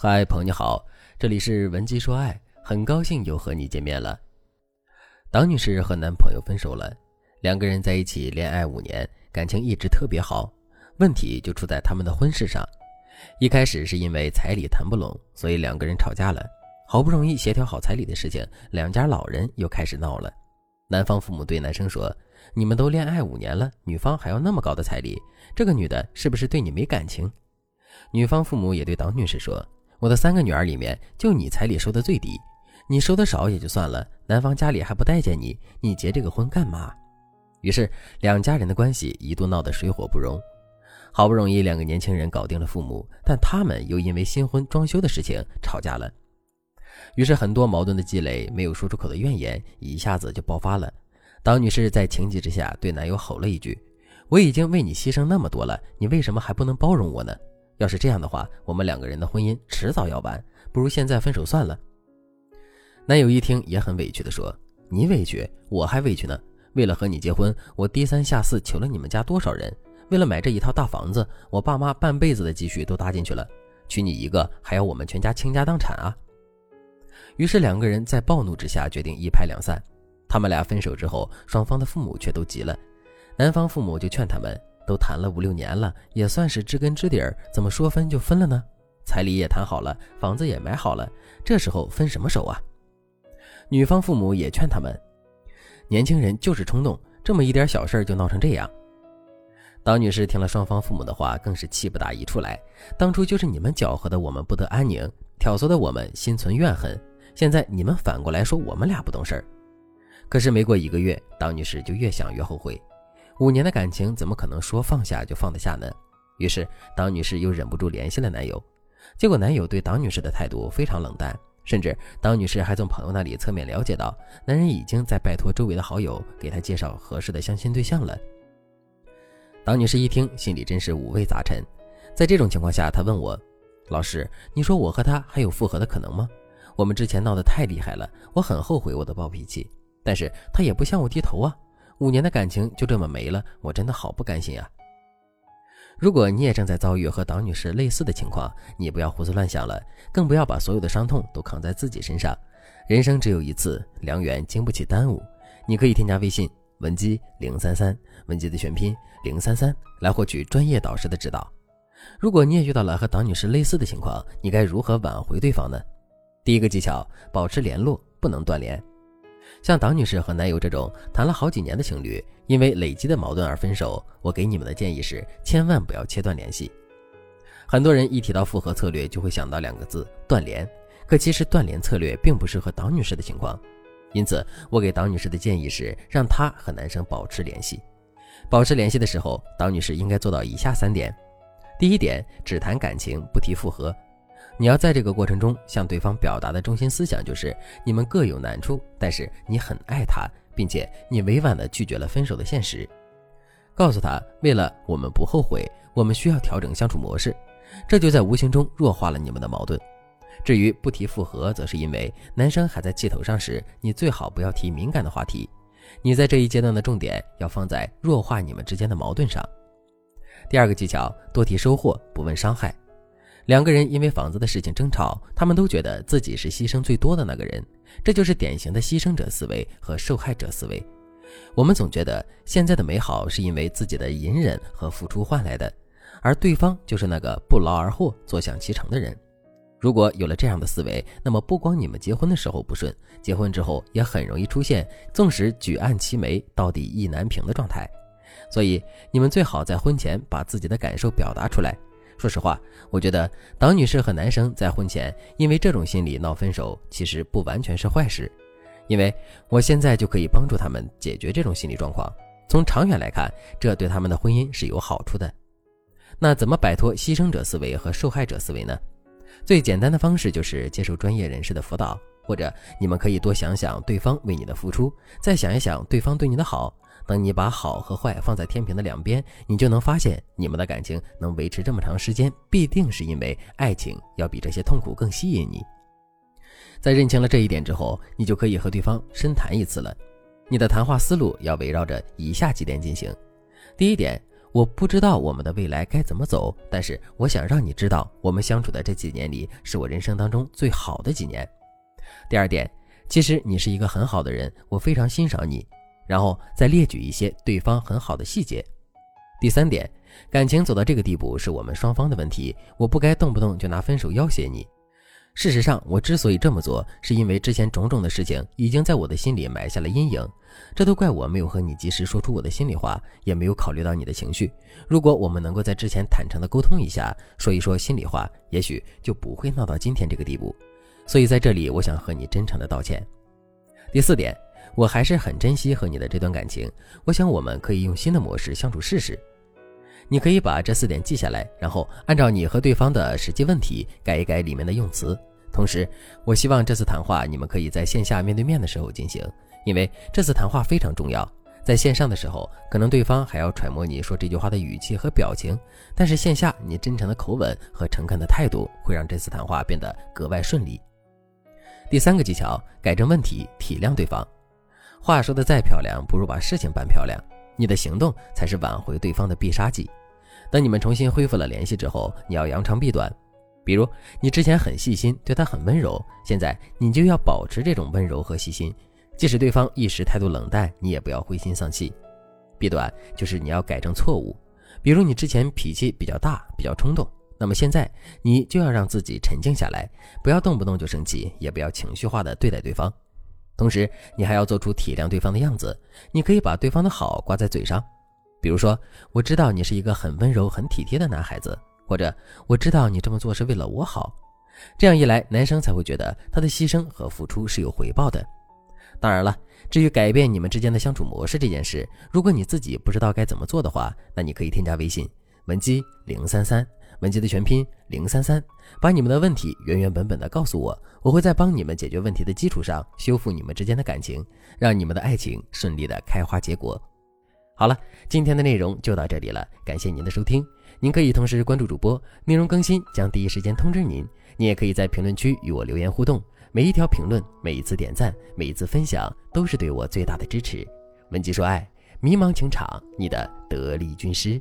嗨，朋友你好，这里是文姬说爱，很高兴又和你见面了。党女士和男朋友分手了，两个人在一起恋爱五年，感情一直特别好。问题就出在他们的婚事上，一开始是因为彩礼谈不拢，所以两个人吵架了。好不容易协调好彩礼的事情，两家老人又开始闹了。男方父母对男生说：“你们都恋爱五年了，女方还要那么高的彩礼，这个女的是不是对你没感情？”女方父母也对党女士说。我的三个女儿里面，就你彩礼收的最低，你收的少也就算了，男方家里还不待见你，你结这个婚干嘛？于是两家人的关系一度闹得水火不容。好不容易两个年轻人搞定了父母，但他们又因为新婚装修的事情吵架了。于是很多矛盾的积累，没有说出口的怨言一下子就爆发了。当女士在情急之下对男友吼了一句：“我已经为你牺牲那么多了，你为什么还不能包容我呢？”要是这样的话，我们两个人的婚姻迟早要完，不如现在分手算了。男友一听也很委屈的说：“你委屈，我还委屈呢。为了和你结婚，我低三下四求了你们家多少人？为了买这一套大房子，我爸妈半辈子的积蓄都搭进去了，娶你一个还要我们全家倾家荡产啊！”于是两个人在暴怒之下决定一拍两散。他们俩分手之后，双方的父母却都急了，男方父母就劝他们。都谈了五六年了，也算是知根知底儿，怎么说分就分了呢？彩礼也谈好了，房子也买好了，这时候分什么手啊？女方父母也劝他们，年轻人就是冲动，这么一点小事就闹成这样。党女士听了双方父母的话，更是气不打一处来。当初就是你们搅和的我们不得安宁，挑唆的我们心存怨恨，现在你们反过来说我们俩不懂事儿。可是没过一个月，党女士就越想越后悔。五年的感情怎么可能说放下就放得下呢？于是党女士又忍不住联系了男友，结果男友对党女士的态度非常冷淡，甚至党女士还从朋友那里侧面了解到，男人已经在拜托周围的好友给她介绍合适的相亲对象了。党女士一听，心里真是五味杂陈。在这种情况下，她问我：“老师，你说我和他还有复合的可能吗？我们之前闹得太厉害了，我很后悔我的暴脾气，但是他也不向我低头啊。”五年的感情就这么没了，我真的好不甘心啊！如果你也正在遭遇和党女士类似的情况，你不要胡思乱想了，更不要把所有的伤痛都扛在自己身上。人生只有一次，良缘经不起耽误。你可以添加微信文姬零三三，文姬的全拼零三三，来获取专业导师的指导。如果你也遇到了和党女士类似的情况，你该如何挽回对方呢？第一个技巧，保持联络，不能断联。像党女士和男友这种谈了好几年的情侣，因为累积的矛盾而分手，我给你们的建议是，千万不要切断联系。很多人一提到复合策略，就会想到两个字断联，可其实断联策略并不适合党女士的情况。因此，我给党女士的建议是，让她和男生保持联系。保持联系的时候，党女士应该做到以下三点：第一点，只谈感情，不提复合。你要在这个过程中向对方表达的中心思想就是，你们各有难处，但是你很爱他，并且你委婉地拒绝了分手的现实，告诉他，为了我们不后悔，我们需要调整相处模式，这就在无形中弱化了你们的矛盾。至于不提复合，则是因为男生还在气头上时，你最好不要提敏感的话题，你在这一阶段的重点要放在弱化你们之间的矛盾上。第二个技巧，多提收获，不问伤害。两个人因为房子的事情争吵，他们都觉得自己是牺牲最多的那个人，这就是典型的牺牲者思维和受害者思维。我们总觉得现在的美好是因为自己的隐忍和付出换来的，而对方就是那个不劳而获、坐享其成的人。如果有了这样的思维，那么不光你们结婚的时候不顺，结婚之后也很容易出现纵使举案齐眉，到底意难平的状态。所以，你们最好在婚前把自己的感受表达出来。说实话，我觉得党女士和男生在婚前因为这种心理闹分手，其实不完全是坏事，因为我现在就可以帮助他们解决这种心理状况。从长远来看，这对他们的婚姻是有好处的。那怎么摆脱牺牲者思维和受害者思维呢？最简单的方式就是接受专业人士的辅导，或者你们可以多想想对方为你的付出，再想一想对方对你的好。等你把好和坏放在天平的两边，你就能发现，你们的感情能维持这么长时间，必定是因为爱情要比这些痛苦更吸引你。在认清了这一点之后，你就可以和对方深谈一次了。你的谈话思路要围绕着以下几点进行：第一点，我不知道我们的未来该怎么走，但是我想让你知道，我们相处的这几年里是我人生当中最好的几年。第二点，其实你是一个很好的人，我非常欣赏你。然后再列举一些对方很好的细节。第三点，感情走到这个地步是我们双方的问题，我不该动不动就拿分手要挟你。事实上，我之所以这么做，是因为之前种种的事情已经在我的心里埋下了阴影。这都怪我没有和你及时说出我的心里话，也没有考虑到你的情绪。如果我们能够在之前坦诚的沟通一下，说一说心里话，也许就不会闹到今天这个地步。所以在这里，我想和你真诚的道歉。第四点，我还是很珍惜和你的这段感情。我想我们可以用新的模式相处试试。你可以把这四点记下来，然后按照你和对方的实际问题改一改里面的用词。同时，我希望这次谈话你们可以在线下面对面的时候进行，因为这次谈话非常重要。在线上的时候，可能对方还要揣摩你说这句话的语气和表情，但是线下你真诚的口吻和诚恳的态度会让这次谈话变得格外顺利。第三个技巧，改正问题，体谅对方。话说的再漂亮，不如把事情办漂亮。你的行动才是挽回对方的必杀技。等你们重新恢复了联系之后，你要扬长避短。比如你之前很细心，对他很温柔，现在你就要保持这种温柔和细心，即使对方一时态度冷淡，你也不要灰心丧气。避短就是你要改正错误，比如你之前脾气比较大，比较冲动，那么现在你就要让自己沉静下来，不要动不动就生气，也不要情绪化的对待对方。同时，你还要做出体谅对方的样子，你可以把对方的好挂在嘴上，比如说，我知道你是一个很温柔、很体贴的男孩子。或者我知道你这么做是为了我好，这样一来，男生才会觉得他的牺牲和付出是有回报的。当然了，至于改变你们之间的相处模式这件事，如果你自己不知道该怎么做的话，那你可以添加微信文姬零三三，文姬的全拼零三三，把你们的问题原原本本的告诉我，我会在帮你们解决问题的基础上修复你们之间的感情，让你们的爱情顺利的开花结果。好了，今天的内容就到这里了，感谢您的收听。您可以同时关注主播，内容更新将第一时间通知您。您也可以在评论区与我留言互动，每一条评论、每一次点赞、每一次分享，都是对我最大的支持。文姬说爱，迷茫情场，你的得力军师。